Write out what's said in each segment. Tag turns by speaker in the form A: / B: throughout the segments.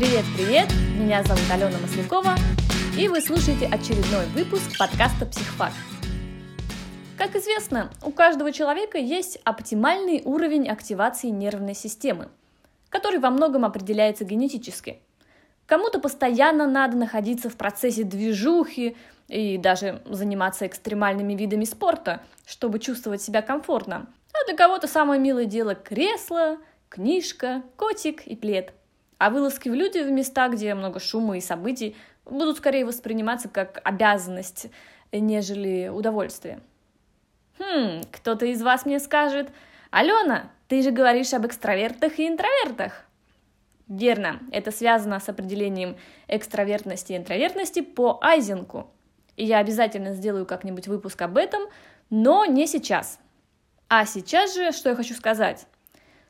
A: Привет-привет! Меня зовут Алена Маслякова, и вы слушаете очередной выпуск подкаста «Психфак». Как известно, у каждого человека есть оптимальный уровень активации нервной системы, который во многом определяется генетически. Кому-то постоянно надо находиться в процессе движухи и даже заниматься экстремальными видами спорта, чтобы чувствовать себя комфортно. А для кого-то самое милое дело кресло, книжка, котик и плед – а вылазки в люди в места, где много шума и событий, будут скорее восприниматься как обязанность, нежели удовольствие. Хм, кто-то из вас мне скажет, Алена, ты же говоришь об экстравертах и интровертах. Верно, это связано с определением экстравертности и интровертности по Айзенку. И я обязательно сделаю как-нибудь выпуск об этом, но не сейчас. А сейчас же, что я хочу сказать,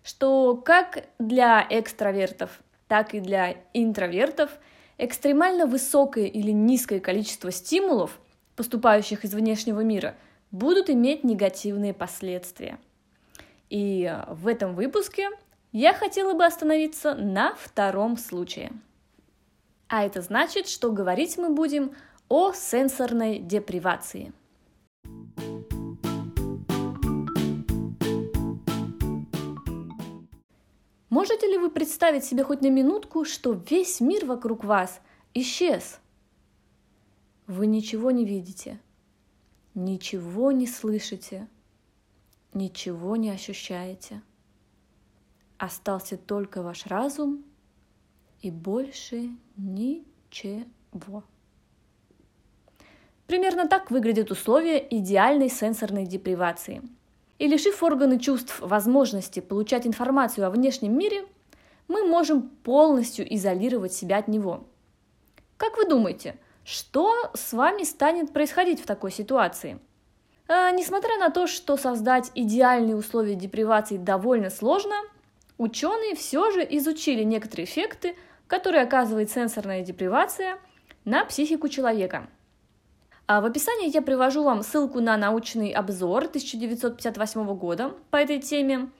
A: что как для экстравертов так и для интровертов экстремально высокое или низкое количество стимулов, поступающих из внешнего мира, будут иметь негативные последствия. И в этом выпуске я хотела бы остановиться на втором случае. А это значит, что говорить мы будем о сенсорной депривации – Можете ли вы представить себе хоть на минутку, что весь мир вокруг вас исчез? Вы ничего не видите, ничего не слышите, ничего не ощущаете. Остался только ваш разум и больше ничего. Примерно так выглядят условия идеальной сенсорной депривации – и лишив органы чувств возможности получать информацию о внешнем мире, мы можем полностью изолировать себя от него. Как вы думаете, что с вами станет происходить в такой ситуации? А, несмотря на то, что создать идеальные условия депривации довольно сложно, ученые все же изучили некоторые эффекты, которые оказывает сенсорная депривация на психику человека – в описании я привожу вам ссылку на научный обзор 1958 года по этой теме.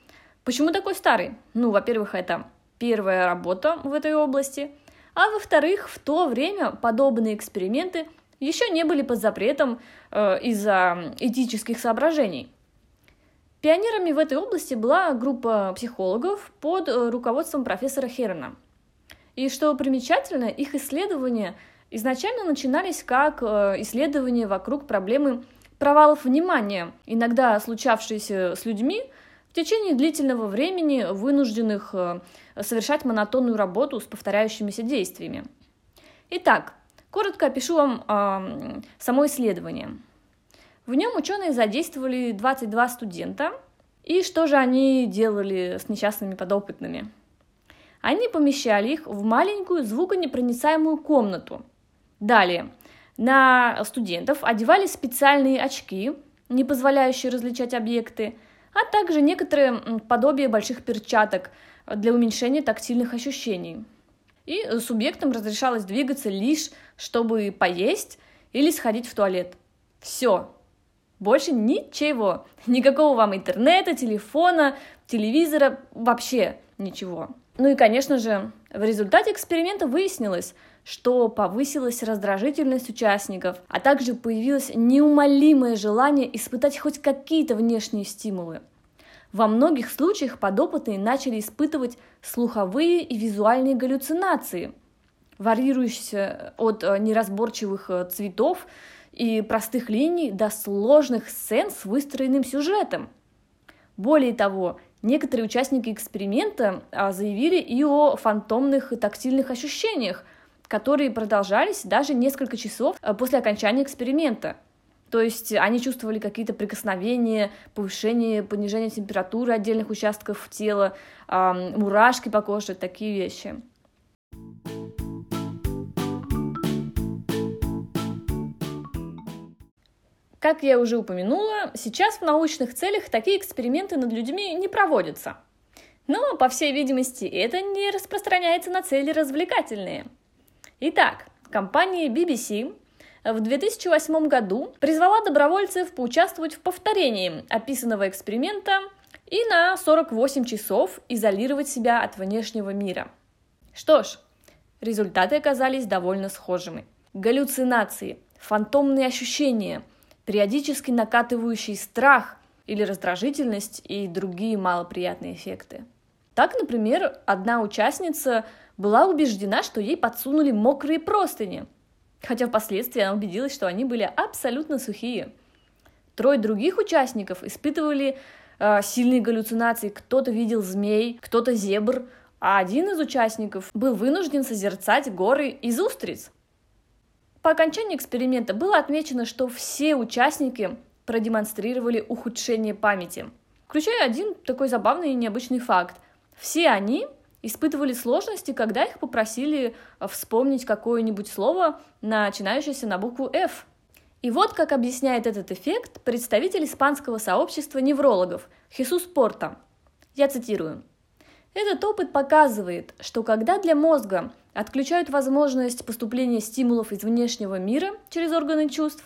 A: Почему такой старый? Ну, во-первых, это первая работа в этой области, а во-вторых, в то время подобные эксперименты еще не были под запретом э, из-за этических соображений. Пионерами в этой области была группа психологов под э, руководством профессора Херна. И что примечательно, их исследования – изначально начинались как э, исследования вокруг проблемы провалов внимания, иногда случавшиеся с людьми, в течение длительного времени вынужденных э, совершать монотонную работу с повторяющимися действиями. Итак, коротко опишу вам э, само исследование. В нем ученые задействовали 22 студента, и что же они делали с несчастными подопытными? Они помещали их в маленькую звуконепроницаемую комнату, Далее, на студентов одевали специальные очки, не позволяющие различать объекты, а также некоторые подобие больших перчаток для уменьшения тактильных ощущений. И субъектам разрешалось двигаться лишь, чтобы поесть или сходить в туалет. Все. Больше ничего. Никакого вам интернета, телефона, телевизора, вообще ничего. Ну и, конечно же, в результате эксперимента выяснилось, что повысилась раздражительность участников, а также появилось неумолимое желание испытать хоть какие-то внешние стимулы. Во многих случаях подопытные начали испытывать слуховые и визуальные галлюцинации, варьирующиеся от э, неразборчивых э, цветов и простых линий до сложных сцен с выстроенным сюжетом. Более того, некоторые участники эксперимента а, заявили и о фантомных тактильных ощущениях, которые продолжались даже несколько часов э, после окончания эксперимента. То есть они чувствовали какие-то прикосновения, повышение, понижение температуры отдельных участков тела, мурашки по коже, такие вещи. Как я уже упомянула, сейчас в научных целях такие эксперименты над людьми не проводятся. Но, по всей видимости, это не распространяется на цели развлекательные – Итак, компания BBC в 2008 году призвала добровольцев поучаствовать в повторении описанного эксперимента и на 48 часов изолировать себя от внешнего мира. Что ж, результаты оказались довольно схожими. Галлюцинации, фантомные ощущения, периодически накатывающий страх или раздражительность и другие малоприятные эффекты. Так, например, одна участница была убеждена, что ей подсунули мокрые простыни, хотя впоследствии она убедилась, что они были абсолютно сухие. Трое других участников испытывали э, сильные галлюцинации. Кто-то видел змей, кто-то зебр, а один из участников был вынужден созерцать горы из устриц. По окончании эксперимента было отмечено, что все участники продемонстрировали ухудшение памяти, включая один такой забавный и необычный факт. Все они испытывали сложности, когда их попросили вспомнить какое-нибудь слово, начинающееся на букву F. И вот как объясняет этот эффект представитель испанского сообщества неврологов Хисус Порта. Я цитирую. Этот опыт показывает, что когда для мозга отключают возможность поступления стимулов из внешнего мира через органы чувств,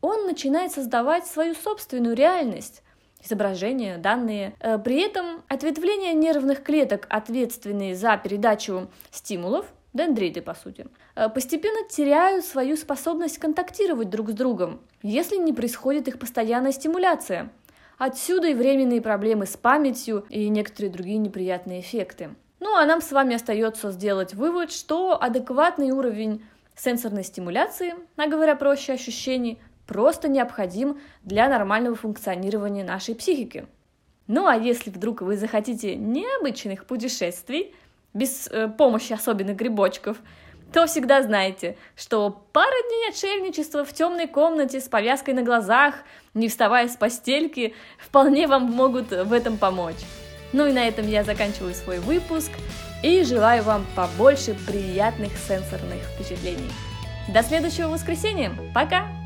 A: он начинает создавать свою собственную реальность, изображения, данные. Э, при этом ответвления нервных клеток, ответственные за передачу стимулов, дендриты по сути, э, постепенно теряют свою способность контактировать друг с другом, если не происходит их постоянная стимуляция – Отсюда и временные проблемы с памятью и некоторые другие неприятные эффекты. Ну а нам с вами остается сделать вывод, что адекватный уровень сенсорной стимуляции, а говоря проще ощущений, просто необходим для нормального функционирования нашей психики. Ну а если вдруг вы захотите необычных путешествий, без э, помощи особенных грибочков, то всегда знаете, что пара дней отшельничества в темной комнате с повязкой на глазах, не вставая с постельки, вполне вам могут в этом помочь. Ну и на этом я заканчиваю свой выпуск и желаю вам побольше приятных сенсорных впечатлений. До следующего воскресенья. Пока!